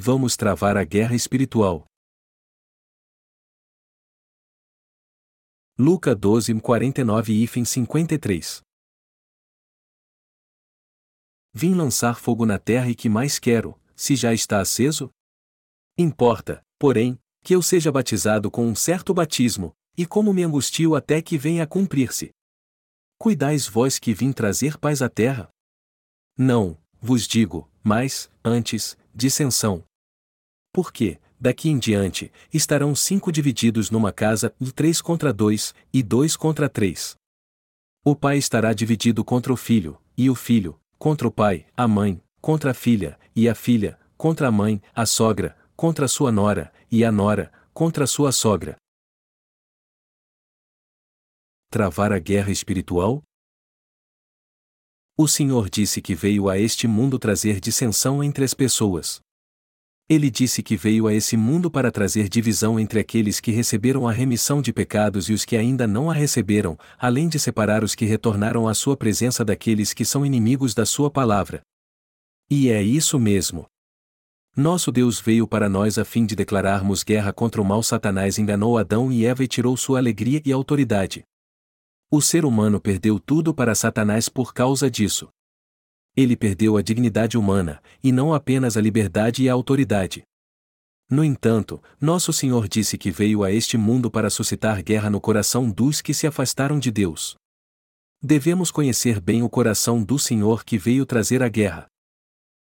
Vamos travar a guerra espiritual. Luca 12, 49 e 53 Vim lançar fogo na terra e que mais quero, se já está aceso? Importa, porém, que eu seja batizado com um certo batismo, e como me angustio até que venha a cumprir-se. Cuidais vós que vim trazer paz à terra? Não, vos digo, mas, antes, dissensão. Porque, daqui em diante, estarão cinco divididos numa casa, três contra dois, e dois contra três. O pai estará dividido contra o filho, e o filho, contra o pai, a mãe, contra a filha, e a filha, contra a mãe, a sogra, contra a sua nora, e a nora, contra a sua sogra. Travar a guerra espiritual? O Senhor disse que veio a este mundo trazer dissensão entre as pessoas. Ele disse que veio a esse mundo para trazer divisão entre aqueles que receberam a remissão de pecados e os que ainda não a receberam, além de separar os que retornaram à sua presença daqueles que são inimigos da sua palavra. E é isso mesmo. Nosso Deus veio para nós a fim de declararmos guerra contra o mal Satanás enganou Adão e Eva e tirou sua alegria e autoridade. O ser humano perdeu tudo para Satanás por causa disso. Ele perdeu a dignidade humana, e não apenas a liberdade e a autoridade. No entanto, nosso Senhor disse que veio a este mundo para suscitar guerra no coração dos que se afastaram de Deus. Devemos conhecer bem o coração do Senhor que veio trazer a guerra.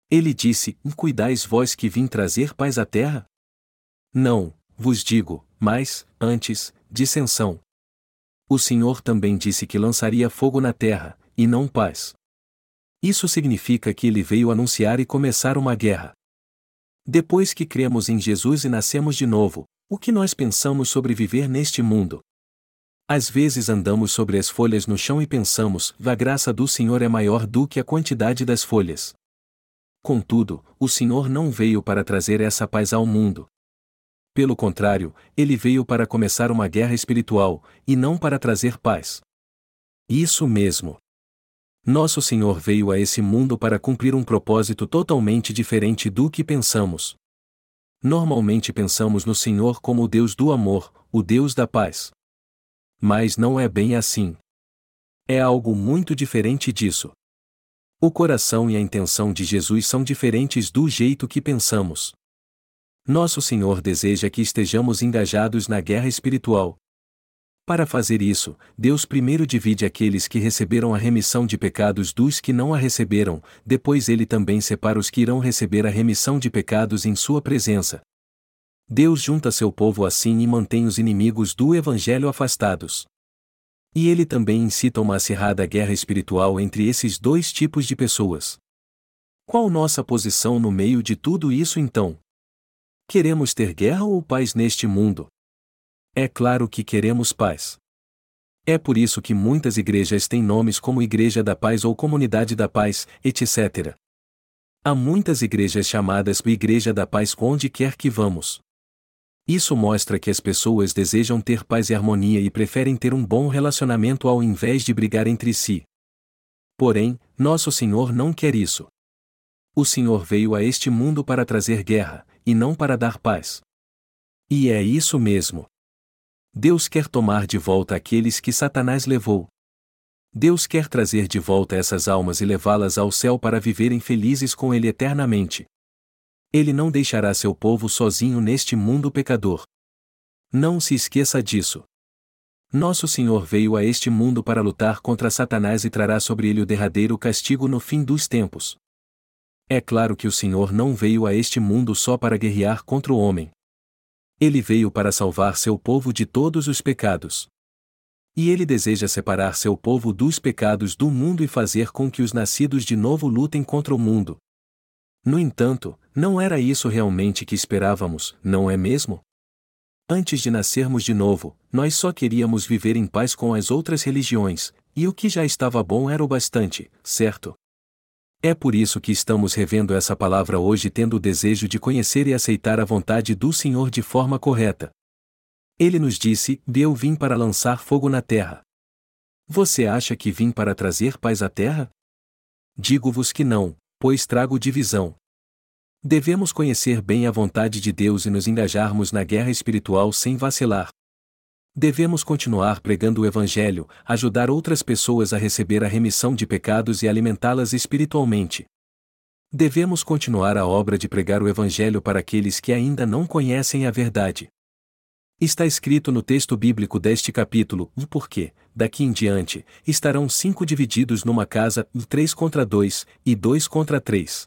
Ele disse: Cuidais vós que vim trazer paz à terra? Não, vos digo, mas, antes, dissensão. O Senhor também disse que lançaria fogo na terra, e não paz. Isso significa que ele veio anunciar e começar uma guerra. Depois que cremos em Jesus e nascemos de novo, o que nós pensamos sobre viver neste mundo? Às vezes andamos sobre as folhas no chão e pensamos: a graça do Senhor é maior do que a quantidade das folhas. Contudo, o Senhor não veio para trazer essa paz ao mundo. Pelo contrário, ele veio para começar uma guerra espiritual, e não para trazer paz. Isso mesmo. Nosso Senhor veio a esse mundo para cumprir um propósito totalmente diferente do que pensamos. Normalmente pensamos no Senhor como o Deus do amor, o Deus da paz. Mas não é bem assim. É algo muito diferente disso. O coração e a intenção de Jesus são diferentes do jeito que pensamos. Nosso Senhor deseja que estejamos engajados na guerra espiritual. Para fazer isso, Deus primeiro divide aqueles que receberam a remissão de pecados dos que não a receberam, depois ele também separa os que irão receber a remissão de pecados em sua presença. Deus junta seu povo assim e mantém os inimigos do Evangelho afastados. E ele também incita uma acirrada guerra espiritual entre esses dois tipos de pessoas. Qual nossa posição no meio de tudo isso então? Queremos ter guerra ou paz neste mundo? É claro que queremos paz. É por isso que muitas igrejas têm nomes como Igreja da Paz ou Comunidade da Paz, etc. Há muitas igrejas chamadas Igreja da Paz onde quer que vamos. Isso mostra que as pessoas desejam ter paz e harmonia e preferem ter um bom relacionamento ao invés de brigar entre si. Porém, nosso Senhor não quer isso. O Senhor veio a este mundo para trazer guerra, e não para dar paz. E é isso mesmo. Deus quer tomar de volta aqueles que Satanás levou. Deus quer trazer de volta essas almas e levá-las ao céu para viverem felizes com Ele eternamente. Ele não deixará seu povo sozinho neste mundo pecador. Não se esqueça disso. Nosso Senhor veio a este mundo para lutar contra Satanás e trará sobre ele o derradeiro castigo no fim dos tempos. É claro que o Senhor não veio a este mundo só para guerrear contra o homem. Ele veio para salvar seu povo de todos os pecados. E ele deseja separar seu povo dos pecados do mundo e fazer com que os nascidos de novo lutem contra o mundo. No entanto, não era isso realmente que esperávamos, não é mesmo? Antes de nascermos de novo, nós só queríamos viver em paz com as outras religiões, e o que já estava bom era o bastante, certo? É por isso que estamos revendo essa palavra hoje tendo o desejo de conhecer e aceitar a vontade do Senhor de forma correta. Ele nos disse: Eu vim para lançar fogo na terra. Você acha que vim para trazer paz à terra? Digo-vos que não, pois trago divisão. Devemos conhecer bem a vontade de Deus e nos engajarmos na guerra espiritual sem vacilar. Devemos continuar pregando o Evangelho, ajudar outras pessoas a receber a remissão de pecados e alimentá-las espiritualmente. Devemos continuar a obra de pregar o Evangelho para aqueles que ainda não conhecem a verdade. Está escrito no texto bíblico deste capítulo, e porque, daqui em diante, estarão cinco divididos numa casa, três contra dois, e dois contra três.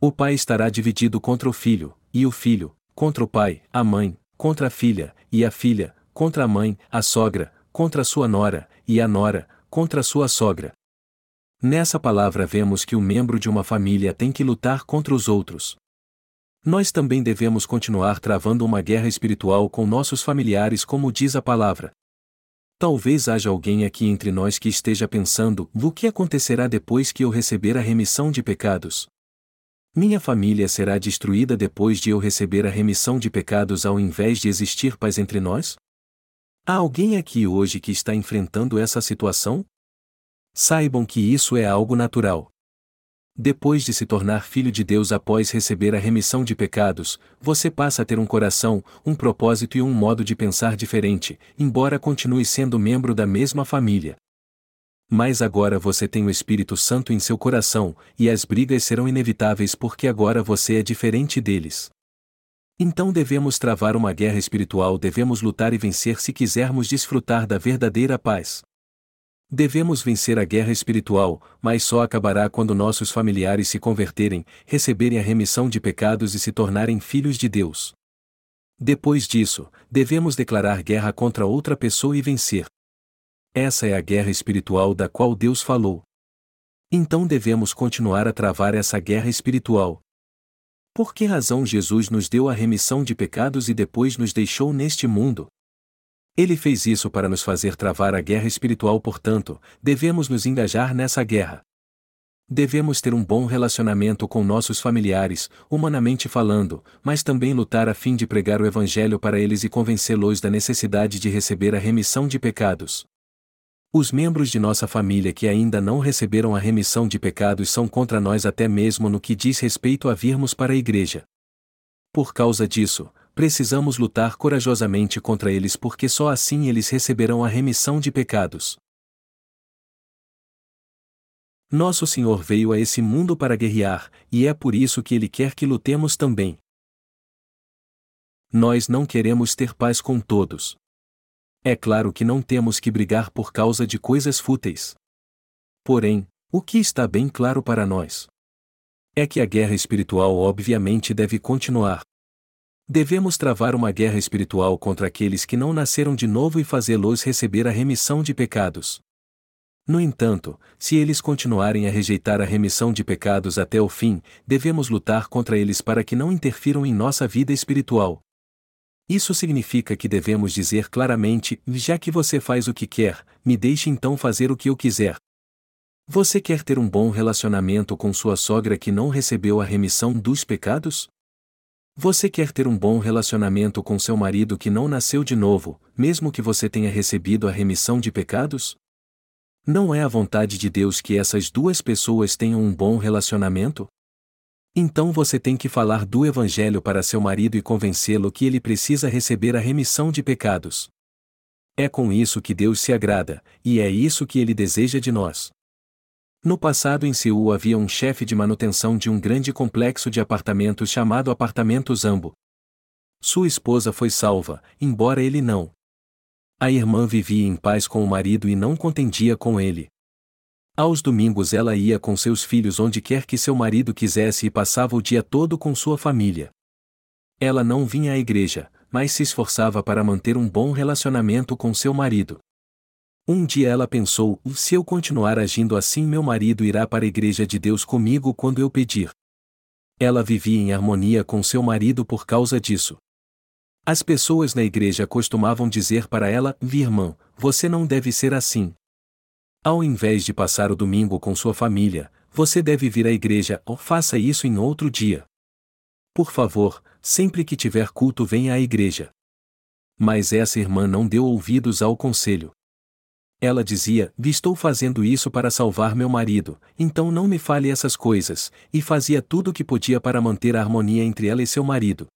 O pai estará dividido contra o filho, e o filho, contra o pai, a mãe, contra a filha, e a filha, contra a mãe, a sogra, contra a sua nora, e a nora, contra a sua sogra. Nessa palavra vemos que o membro de uma família tem que lutar contra os outros. Nós também devemos continuar travando uma guerra espiritual com nossos familiares, como diz a palavra. Talvez haja alguém aqui entre nós que esteja pensando: o que acontecerá depois que eu receber a remissão de pecados? Minha família será destruída depois de eu receber a remissão de pecados ao invés de existir paz entre nós? Há alguém aqui hoje que está enfrentando essa situação? Saibam que isso é algo natural. Depois de se tornar filho de Deus após receber a remissão de pecados, você passa a ter um coração, um propósito e um modo de pensar diferente, embora continue sendo membro da mesma família. Mas agora você tem o Espírito Santo em seu coração, e as brigas serão inevitáveis porque agora você é diferente deles. Então devemos travar uma guerra espiritual, devemos lutar e vencer se quisermos desfrutar da verdadeira paz. Devemos vencer a guerra espiritual, mas só acabará quando nossos familiares se converterem, receberem a remissão de pecados e se tornarem filhos de Deus. Depois disso, devemos declarar guerra contra outra pessoa e vencer. Essa é a guerra espiritual da qual Deus falou. Então devemos continuar a travar essa guerra espiritual, por que razão Jesus nos deu a remissão de pecados e depois nos deixou neste mundo? Ele fez isso para nos fazer travar a guerra espiritual, portanto, devemos nos engajar nessa guerra. Devemos ter um bom relacionamento com nossos familiares, humanamente falando, mas também lutar a fim de pregar o Evangelho para eles e convencê-los da necessidade de receber a remissão de pecados. Os membros de nossa família que ainda não receberam a remissão de pecados são contra nós até mesmo no que diz respeito a virmos para a igreja. Por causa disso, precisamos lutar corajosamente contra eles porque só assim eles receberão a remissão de pecados. Nosso Senhor veio a esse mundo para guerrear, e é por isso que Ele quer que lutemos também. Nós não queremos ter paz com todos. É claro que não temos que brigar por causa de coisas fúteis. Porém, o que está bem claro para nós é que a guerra espiritual obviamente deve continuar. Devemos travar uma guerra espiritual contra aqueles que não nasceram de novo e fazê-los receber a remissão de pecados. No entanto, se eles continuarem a rejeitar a remissão de pecados até o fim, devemos lutar contra eles para que não interfiram em nossa vida espiritual. Isso significa que devemos dizer claramente: já que você faz o que quer, me deixe então fazer o que eu quiser. Você quer ter um bom relacionamento com sua sogra que não recebeu a remissão dos pecados? Você quer ter um bom relacionamento com seu marido que não nasceu de novo, mesmo que você tenha recebido a remissão de pecados? Não é a vontade de Deus que essas duas pessoas tenham um bom relacionamento? Então você tem que falar do Evangelho para seu marido e convencê-lo que ele precisa receber a remissão de pecados. É com isso que Deus se agrada, e é isso que ele deseja de nós. No passado em Seul havia um chefe de manutenção de um grande complexo de apartamentos chamado Apartamento Zambo. Sua esposa foi salva, embora ele não. A irmã vivia em paz com o marido e não contendia com ele. Aos domingos ela ia com seus filhos onde quer que seu marido quisesse e passava o dia todo com sua família. Ela não vinha à igreja, mas se esforçava para manter um bom relacionamento com seu marido. Um dia ela pensou: se eu continuar agindo assim, meu marido irá para a igreja de Deus comigo quando eu pedir. Ela vivia em harmonia com seu marido por causa disso. As pessoas na igreja costumavam dizer para ela: Irmã, você não deve ser assim, ao invés de passar o domingo com sua família, você deve vir à igreja ou faça isso em outro dia. Por favor, sempre que tiver culto, venha à igreja. Mas essa irmã não deu ouvidos ao conselho. Ela dizia: Estou fazendo isso para salvar meu marido, então não me fale essas coisas, e fazia tudo o que podia para manter a harmonia entre ela e seu marido.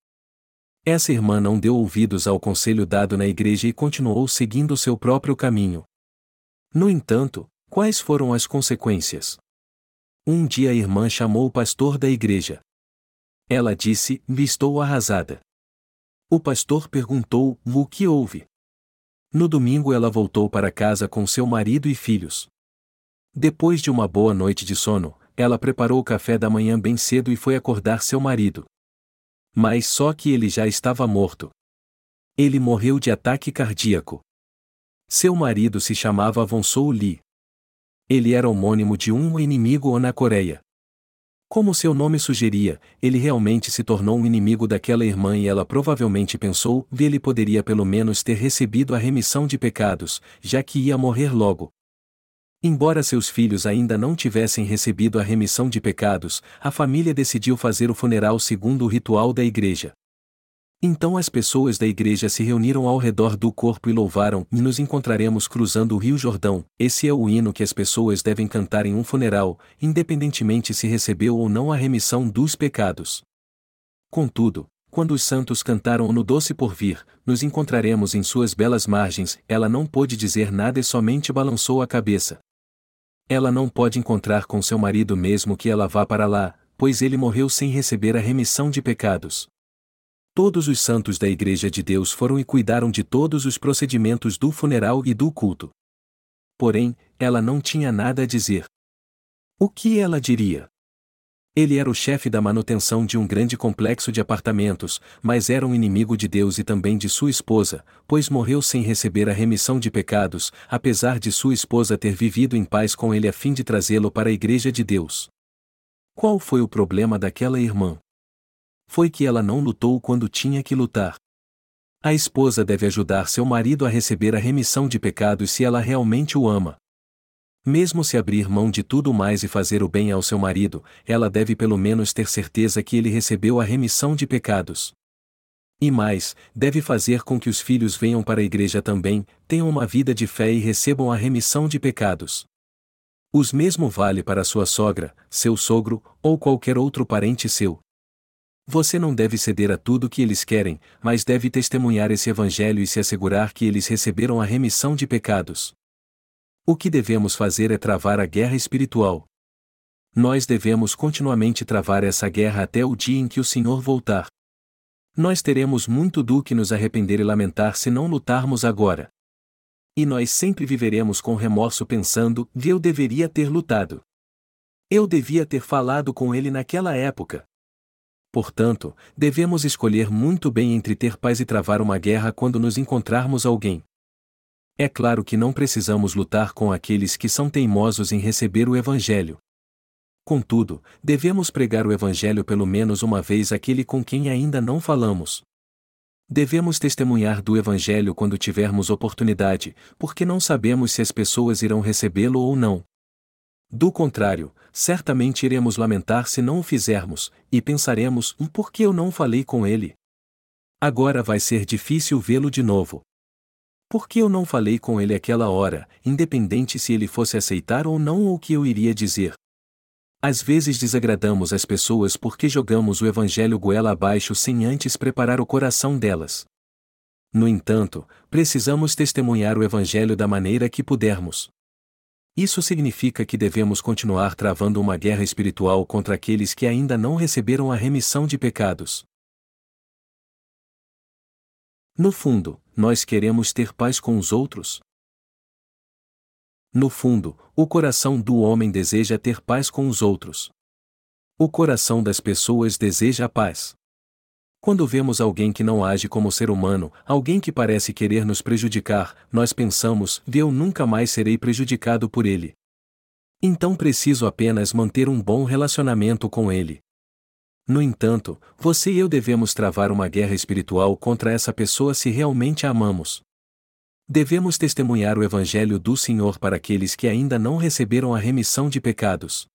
Essa irmã não deu ouvidos ao conselho dado na igreja e continuou seguindo seu próprio caminho. No entanto, quais foram as consequências? Um dia a irmã chamou o pastor da igreja. Ela disse: Estou arrasada. O pastor perguntou: O que houve? No domingo ela voltou para casa com seu marido e filhos. Depois de uma boa noite de sono, ela preparou o café da manhã bem cedo e foi acordar seu marido. Mas só que ele já estava morto. Ele morreu de ataque cardíaco. Seu marido se chamava Avonsou Lee. Ele era homônimo de um inimigo na Coreia. Como seu nome sugeria, ele realmente se tornou um inimigo daquela irmã e ela provavelmente pensou que ele poderia pelo menos ter recebido a remissão de pecados, já que ia morrer logo. Embora seus filhos ainda não tivessem recebido a remissão de pecados, a família decidiu fazer o funeral segundo o ritual da igreja. Então as pessoas da igreja se reuniram ao redor do corpo e louvaram, e nos encontraremos cruzando o Rio Jordão. Esse é o hino que as pessoas devem cantar em um funeral, independentemente se recebeu ou não a remissão dos pecados. Contudo, quando os santos cantaram no doce porvir, nos encontraremos em suas belas margens, ela não pôde dizer nada e somente balançou a cabeça. Ela não pode encontrar com seu marido mesmo que ela vá para lá, pois ele morreu sem receber a remissão de pecados. Todos os santos da Igreja de Deus foram e cuidaram de todos os procedimentos do funeral e do culto. Porém, ela não tinha nada a dizer. O que ela diria? Ele era o chefe da manutenção de um grande complexo de apartamentos, mas era um inimigo de Deus e também de sua esposa, pois morreu sem receber a remissão de pecados, apesar de sua esposa ter vivido em paz com ele a fim de trazê-lo para a Igreja de Deus. Qual foi o problema daquela irmã? Foi que ela não lutou quando tinha que lutar. A esposa deve ajudar seu marido a receber a remissão de pecados se ela realmente o ama. Mesmo se abrir mão de tudo mais e fazer o bem ao seu marido, ela deve pelo menos ter certeza que ele recebeu a remissão de pecados. E mais, deve fazer com que os filhos venham para a igreja também, tenham uma vida de fé e recebam a remissão de pecados. Os mesmo vale para sua sogra, seu sogro, ou qualquer outro parente seu. Você não deve ceder a tudo que eles querem, mas deve testemunhar esse evangelho e se assegurar que eles receberam a remissão de pecados. O que devemos fazer é travar a guerra espiritual. Nós devemos continuamente travar essa guerra até o dia em que o Senhor voltar. Nós teremos muito do que nos arrepender e lamentar se não lutarmos agora. E nós sempre viveremos com remorso pensando: eu deveria ter lutado. Eu devia ter falado com ele naquela época. Portanto, devemos escolher muito bem entre ter paz e travar uma guerra quando nos encontrarmos alguém. É claro que não precisamos lutar com aqueles que são teimosos em receber o Evangelho. Contudo, devemos pregar o Evangelho pelo menos uma vez àquele com quem ainda não falamos. Devemos testemunhar do Evangelho quando tivermos oportunidade, porque não sabemos se as pessoas irão recebê-lo ou não. Do contrário, certamente iremos lamentar se não o fizermos, e pensaremos: um por que eu não falei com ele? Agora vai ser difícil vê-lo de novo. Por que eu não falei com ele aquela hora, independente se ele fosse aceitar ou não o que eu iria dizer? Às vezes desagradamos as pessoas porque jogamos o evangelho goela abaixo sem antes preparar o coração delas. No entanto, precisamos testemunhar o evangelho da maneira que pudermos. Isso significa que devemos continuar travando uma guerra espiritual contra aqueles que ainda não receberam a remissão de pecados. No fundo, nós queremos ter paz com os outros? No fundo, o coração do homem deseja ter paz com os outros. O coração das pessoas deseja a paz. Quando vemos alguém que não age como ser humano, alguém que parece querer nos prejudicar, nós pensamos: eu nunca mais serei prejudicado por ele. Então preciso apenas manter um bom relacionamento com ele. No entanto, você e eu devemos travar uma guerra espiritual contra essa pessoa se realmente a amamos. Devemos testemunhar o Evangelho do Senhor para aqueles que ainda não receberam a remissão de pecados.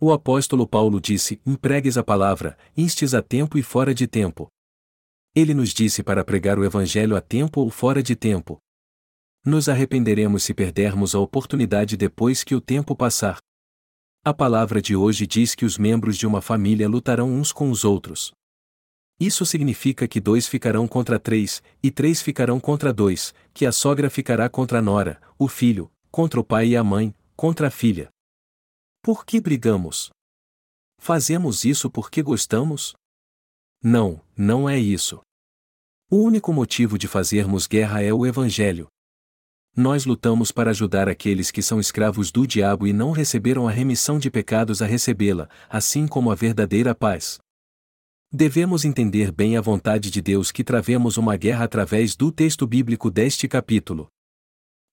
O apóstolo Paulo disse: empregues a palavra, instes a tempo e fora de tempo. Ele nos disse para pregar o evangelho a tempo ou fora de tempo. Nos arrependeremos se perdermos a oportunidade depois que o tempo passar. A palavra de hoje diz que os membros de uma família lutarão uns com os outros. Isso significa que dois ficarão contra três, e três ficarão contra dois, que a sogra ficará contra a nora, o filho, contra o pai e a mãe, contra a filha. Por que brigamos? Fazemos isso porque gostamos? Não, não é isso. O único motivo de fazermos guerra é o Evangelho. Nós lutamos para ajudar aqueles que são escravos do diabo e não receberam a remissão de pecados a recebê-la, assim como a verdadeira paz. Devemos entender bem a vontade de Deus que travemos uma guerra através do texto bíblico deste capítulo.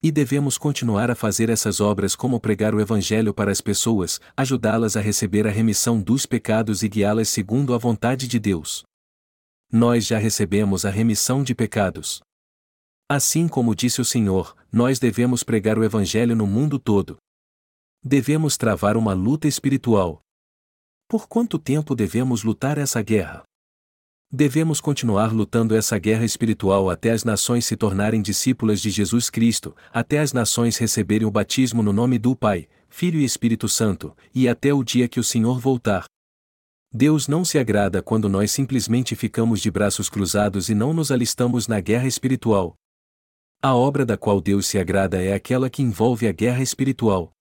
E devemos continuar a fazer essas obras como pregar o Evangelho para as pessoas, ajudá-las a receber a remissão dos pecados e guiá-las segundo a vontade de Deus. Nós já recebemos a remissão de pecados. Assim como disse o Senhor, nós devemos pregar o Evangelho no mundo todo. Devemos travar uma luta espiritual, por quanto tempo devemos lutar essa guerra? Devemos continuar lutando essa guerra espiritual até as nações se tornarem discípulas de Jesus Cristo, até as nações receberem o batismo no nome do Pai, Filho e Espírito Santo, e até o dia que o Senhor voltar. Deus não se agrada quando nós simplesmente ficamos de braços cruzados e não nos alistamos na guerra espiritual. A obra da qual Deus se agrada é aquela que envolve a guerra espiritual.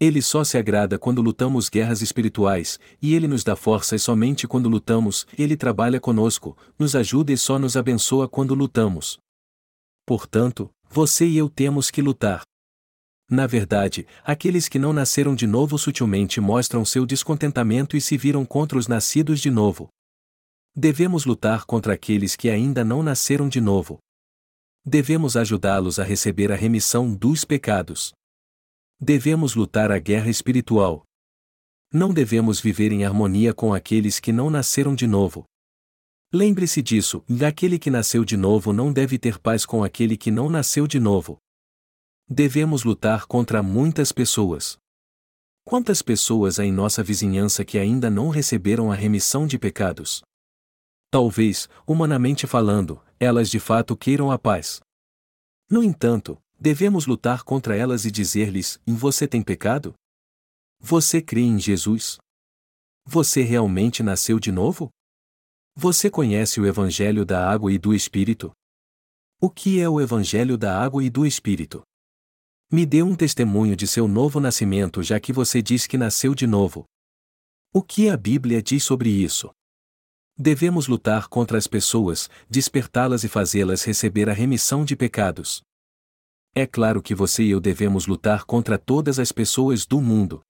Ele só se agrada quando lutamos guerras espirituais, e ele nos dá forças somente quando lutamos, ele trabalha conosco, nos ajuda e só nos abençoa quando lutamos. Portanto, você e eu temos que lutar. Na verdade, aqueles que não nasceram de novo sutilmente mostram seu descontentamento e se viram contra os nascidos de novo. Devemos lutar contra aqueles que ainda não nasceram de novo. Devemos ajudá-los a receber a remissão dos pecados. Devemos lutar a guerra espiritual. Não devemos viver em harmonia com aqueles que não nasceram de novo. Lembre-se disso: aquele que nasceu de novo não deve ter paz com aquele que não nasceu de novo. Devemos lutar contra muitas pessoas. Quantas pessoas há em nossa vizinhança que ainda não receberam a remissão de pecados? Talvez, humanamente falando, elas de fato queiram a paz. No entanto, Devemos lutar contra elas e dizer-lhes: Você tem pecado? Você crê em Jesus? Você realmente nasceu de novo? Você conhece o Evangelho da Água e do Espírito? O que é o Evangelho da Água e do Espírito? Me dê um testemunho de seu novo nascimento, já que você diz que nasceu de novo. O que a Bíblia diz sobre isso? Devemos lutar contra as pessoas, despertá-las e fazê-las receber a remissão de pecados. É claro que você e eu devemos lutar contra todas as pessoas do mundo.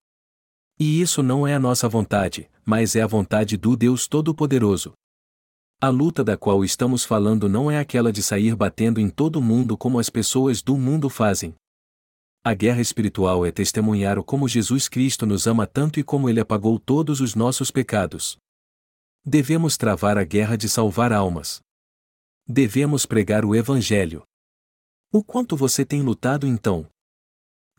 E isso não é a nossa vontade, mas é a vontade do Deus Todo-Poderoso. A luta da qual estamos falando não é aquela de sair batendo em todo mundo como as pessoas do mundo fazem. A guerra espiritual é testemunhar o como Jesus Cristo nos ama tanto e como ele apagou todos os nossos pecados. Devemos travar a guerra de salvar almas. Devemos pregar o Evangelho. O quanto você tem lutado então?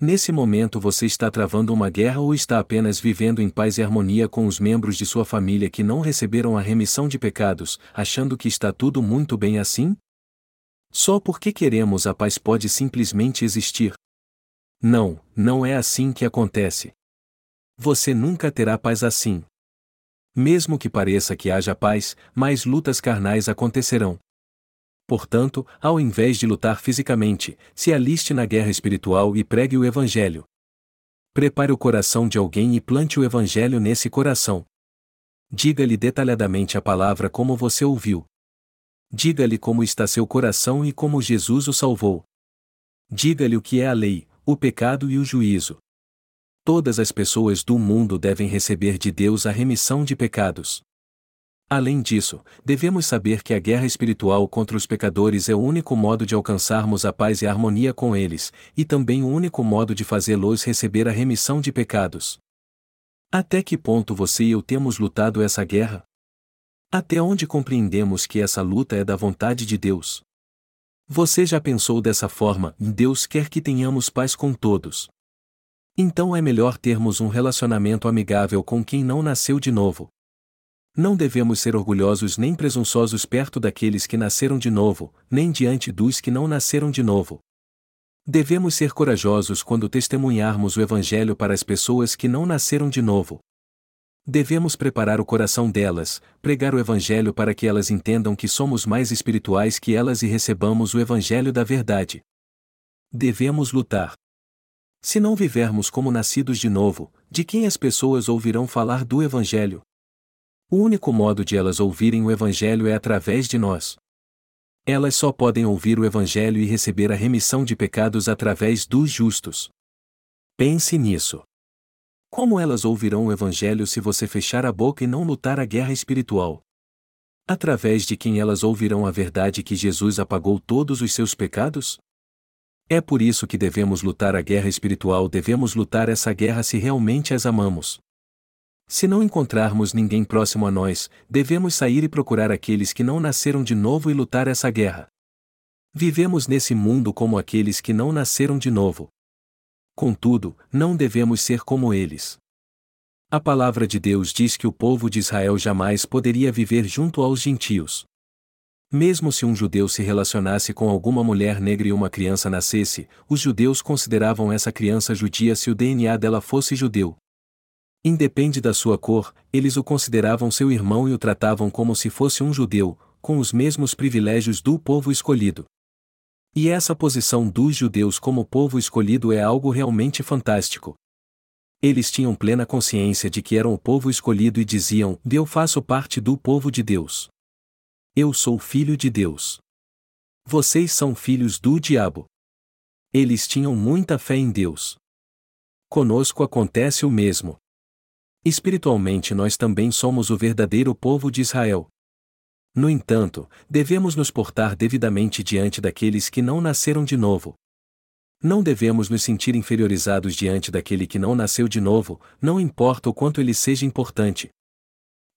Nesse momento você está travando uma guerra ou está apenas vivendo em paz e harmonia com os membros de sua família que não receberam a remissão de pecados, achando que está tudo muito bem assim? Só porque queremos a paz pode simplesmente existir. Não, não é assim que acontece. Você nunca terá paz assim. Mesmo que pareça que haja paz, mais lutas carnais acontecerão. Portanto, ao invés de lutar fisicamente, se aliste na guerra espiritual e pregue o Evangelho. Prepare o coração de alguém e plante o Evangelho nesse coração. Diga-lhe detalhadamente a palavra como você ouviu. Diga-lhe como está seu coração e como Jesus o salvou. Diga-lhe o que é a lei, o pecado e o juízo. Todas as pessoas do mundo devem receber de Deus a remissão de pecados. Além disso, devemos saber que a guerra espiritual contra os pecadores é o único modo de alcançarmos a paz e a harmonia com eles, e também o único modo de fazê-los receber a remissão de pecados. Até que ponto você e eu temos lutado essa guerra? Até onde compreendemos que essa luta é da vontade de Deus? Você já pensou dessa forma, Deus quer que tenhamos paz com todos. Então é melhor termos um relacionamento amigável com quem não nasceu de novo. Não devemos ser orgulhosos nem presunçosos perto daqueles que nasceram de novo, nem diante dos que não nasceram de novo. Devemos ser corajosos quando testemunharmos o Evangelho para as pessoas que não nasceram de novo. Devemos preparar o coração delas, pregar o Evangelho para que elas entendam que somos mais espirituais que elas e recebamos o Evangelho da verdade. Devemos lutar. Se não vivermos como nascidos de novo, de quem as pessoas ouvirão falar do Evangelho? O único modo de elas ouvirem o Evangelho é através de nós. Elas só podem ouvir o Evangelho e receber a remissão de pecados através dos justos. Pense nisso. Como elas ouvirão o Evangelho se você fechar a boca e não lutar a guerra espiritual? Através de quem elas ouvirão a verdade que Jesus apagou todos os seus pecados? É por isso que devemos lutar a guerra espiritual, devemos lutar essa guerra se realmente as amamos. Se não encontrarmos ninguém próximo a nós, devemos sair e procurar aqueles que não nasceram de novo e lutar essa guerra. Vivemos nesse mundo como aqueles que não nasceram de novo, Contudo, não devemos ser como eles. A palavra de Deus diz que o povo de Israel jamais poderia viver junto aos gentios. Mesmo se um judeu se relacionasse com alguma mulher negra e uma criança nascesse, os judeus consideravam essa criança judia se o DNA dela fosse judeu. Independe da sua cor, eles o consideravam seu irmão e o tratavam como se fosse um judeu, com os mesmos privilégios do povo escolhido. E essa posição dos judeus como povo escolhido é algo realmente fantástico. Eles tinham plena consciência de que eram o povo escolhido e diziam: Eu faço parte do povo de Deus. Eu sou filho de Deus. Vocês são filhos do diabo. Eles tinham muita fé em Deus. Conosco acontece o mesmo. Espiritualmente nós também somos o verdadeiro povo de Israel. No entanto, devemos nos portar devidamente diante daqueles que não nasceram de novo. Não devemos nos sentir inferiorizados diante daquele que não nasceu de novo, não importa o quanto ele seja importante.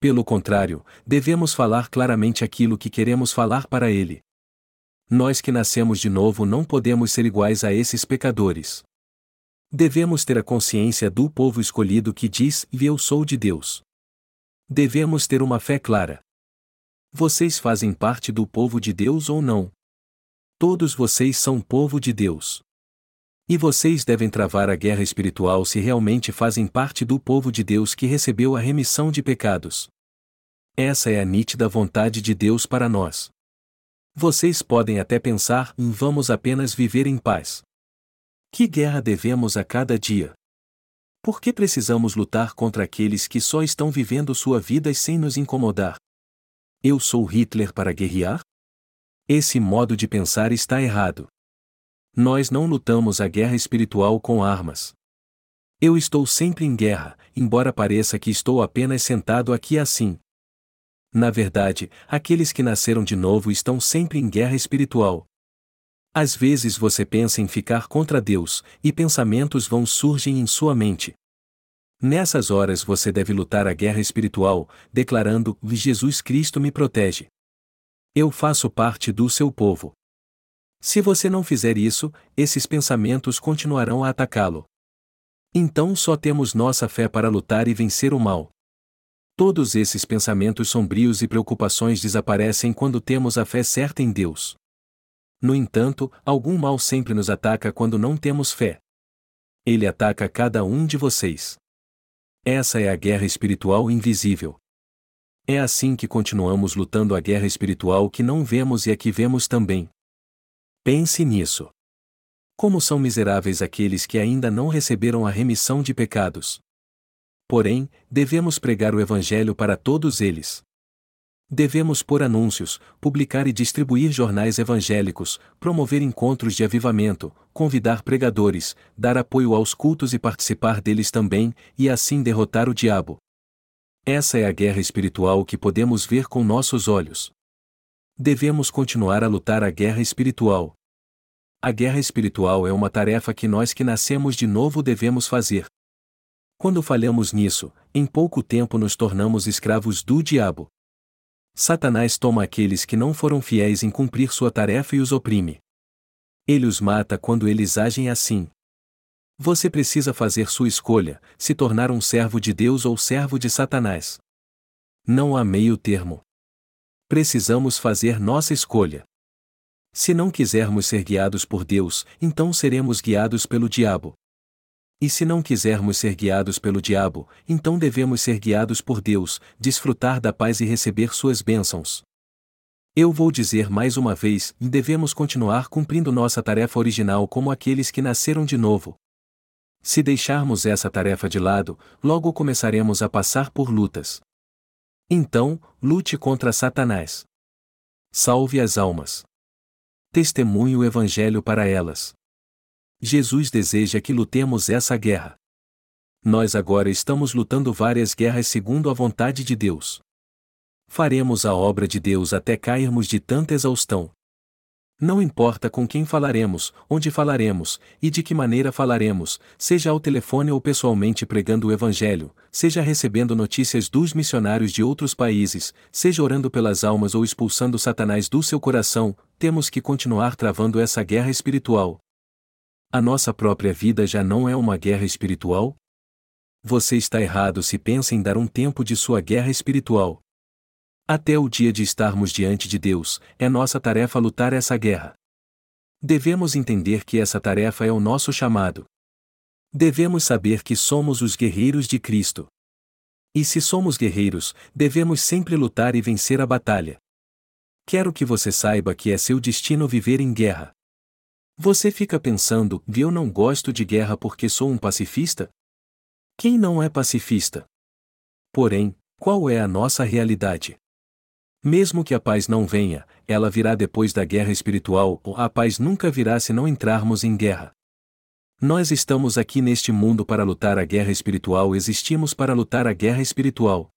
Pelo contrário, devemos falar claramente aquilo que queremos falar para ele. Nós que nascemos de novo não podemos ser iguais a esses pecadores. Devemos ter a consciência do povo escolhido que diz: Eu sou de Deus. Devemos ter uma fé clara. Vocês fazem parte do povo de Deus ou não? Todos vocês são povo de Deus. E vocês devem travar a guerra espiritual se realmente fazem parte do povo de Deus que recebeu a remissão de pecados. Essa é a nítida vontade de Deus para nós. Vocês podem até pensar em vamos apenas viver em paz. Que guerra devemos a cada dia? Por que precisamos lutar contra aqueles que só estão vivendo sua vida sem nos incomodar? Eu sou Hitler para guerrear? Esse modo de pensar está errado. Nós não lutamos a guerra espiritual com armas. Eu estou sempre em guerra, embora pareça que estou apenas sentado aqui assim. Na verdade, aqueles que nasceram de novo estão sempre em guerra espiritual. Às vezes você pensa em ficar contra Deus, e pensamentos vão surgem em sua mente. Nessas horas você deve lutar a guerra espiritual, declarando: Jesus Cristo me protege. Eu faço parte do seu povo. Se você não fizer isso, esses pensamentos continuarão a atacá-lo. Então só temos nossa fé para lutar e vencer o mal. Todos esses pensamentos sombrios e preocupações desaparecem quando temos a fé certa em Deus. No entanto, algum mal sempre nos ataca quando não temos fé. Ele ataca cada um de vocês. Essa é a guerra espiritual invisível. É assim que continuamos lutando a guerra espiritual que não vemos e a que vemos também. Pense nisso. Como são miseráveis aqueles que ainda não receberam a remissão de pecados. Porém, devemos pregar o Evangelho para todos eles. Devemos pôr anúncios, publicar e distribuir jornais evangélicos, promover encontros de avivamento, convidar pregadores, dar apoio aos cultos e participar deles também, e assim derrotar o diabo. Essa é a guerra espiritual que podemos ver com nossos olhos. Devemos continuar a lutar a guerra espiritual. A guerra espiritual é uma tarefa que nós que nascemos de novo devemos fazer. Quando falhamos nisso, em pouco tempo nos tornamos escravos do diabo. Satanás toma aqueles que não foram fiéis em cumprir sua tarefa e os oprime. Ele os mata quando eles agem assim. Você precisa fazer sua escolha, se tornar um servo de Deus ou servo de Satanás. Não há meio termo. Precisamos fazer nossa escolha. Se não quisermos ser guiados por Deus, então seremos guiados pelo diabo. E se não quisermos ser guiados pelo diabo, então devemos ser guiados por Deus, desfrutar da paz e receber suas bênçãos. Eu vou dizer mais uma vez: devemos continuar cumprindo nossa tarefa original como aqueles que nasceram de novo. Se deixarmos essa tarefa de lado, logo começaremos a passar por lutas. Então, lute contra Satanás. Salve as almas. Testemunhe o Evangelho para elas. Jesus deseja que lutemos essa guerra. Nós agora estamos lutando várias guerras segundo a vontade de Deus. Faremos a obra de Deus até cairmos de tanta exaustão. Não importa com quem falaremos, onde falaremos, e de que maneira falaremos, seja ao telefone ou pessoalmente pregando o Evangelho, seja recebendo notícias dos missionários de outros países, seja orando pelas almas ou expulsando Satanás do seu coração, temos que continuar travando essa guerra espiritual. A nossa própria vida já não é uma guerra espiritual? Você está errado se pensa em dar um tempo de sua guerra espiritual. Até o dia de estarmos diante de Deus, é nossa tarefa lutar essa guerra. Devemos entender que essa tarefa é o nosso chamado. Devemos saber que somos os guerreiros de Cristo. E se somos guerreiros, devemos sempre lutar e vencer a batalha. Quero que você saiba que é seu destino viver em guerra. Você fica pensando, eu não gosto de guerra porque sou um pacifista? Quem não é pacifista? Porém, qual é a nossa realidade? Mesmo que a paz não venha, ela virá depois da guerra espiritual, ou a paz nunca virá se não entrarmos em guerra. Nós estamos aqui neste mundo para lutar a guerra espiritual, existimos para lutar a guerra espiritual.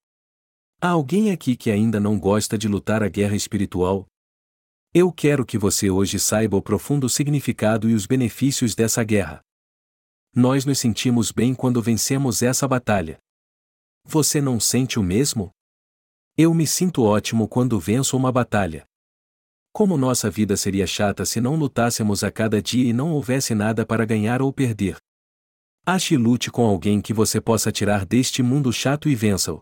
Há alguém aqui que ainda não gosta de lutar a guerra espiritual? Eu quero que você hoje saiba o profundo significado e os benefícios dessa guerra. Nós nos sentimos bem quando vencemos essa batalha. Você não sente o mesmo? Eu me sinto ótimo quando venço uma batalha. Como nossa vida seria chata se não lutássemos a cada dia e não houvesse nada para ganhar ou perder. Ache e lute com alguém que você possa tirar deste mundo chato e vença-o.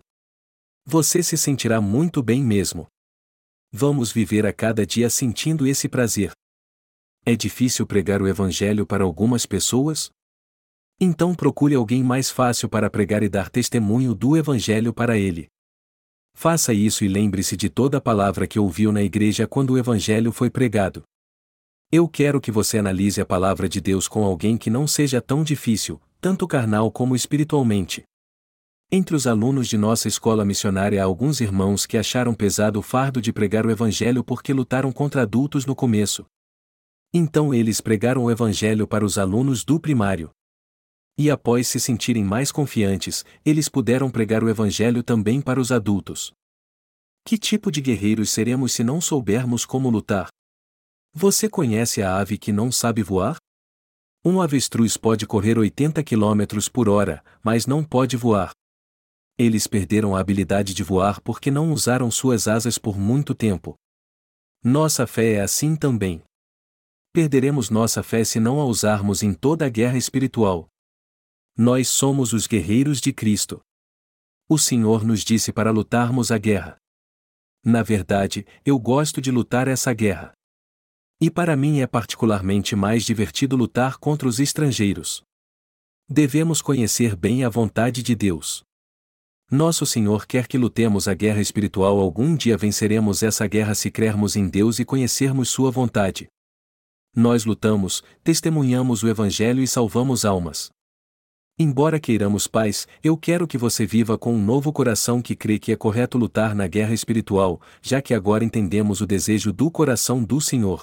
Você se sentirá muito bem mesmo. Vamos viver a cada dia sentindo esse prazer. É difícil pregar o Evangelho para algumas pessoas? Então procure alguém mais fácil para pregar e dar testemunho do Evangelho para ele. Faça isso e lembre-se de toda a palavra que ouviu na igreja quando o Evangelho foi pregado. Eu quero que você analise a palavra de Deus com alguém que não seja tão difícil, tanto carnal como espiritualmente. Entre os alunos de nossa escola missionária há alguns irmãos que acharam pesado o fardo de pregar o Evangelho porque lutaram contra adultos no começo. Então eles pregaram o Evangelho para os alunos do primário. E após se sentirem mais confiantes, eles puderam pregar o Evangelho também para os adultos. Que tipo de guerreiros seremos se não soubermos como lutar? Você conhece a ave que não sabe voar? Um avestruz pode correr 80 km por hora, mas não pode voar. Eles perderam a habilidade de voar porque não usaram suas asas por muito tempo. Nossa fé é assim também. Perderemos nossa fé se não a usarmos em toda a guerra espiritual. Nós somos os guerreiros de Cristo. O Senhor nos disse para lutarmos a guerra. Na verdade, eu gosto de lutar essa guerra. E para mim é particularmente mais divertido lutar contra os estrangeiros. Devemos conhecer bem a vontade de Deus. Nosso Senhor quer que lutemos a guerra espiritual. Algum dia venceremos essa guerra se crermos em Deus e conhecermos Sua vontade. Nós lutamos, testemunhamos o Evangelho e salvamos almas. Embora queiramos paz, eu quero que você viva com um novo coração que crê que é correto lutar na guerra espiritual, já que agora entendemos o desejo do coração do Senhor.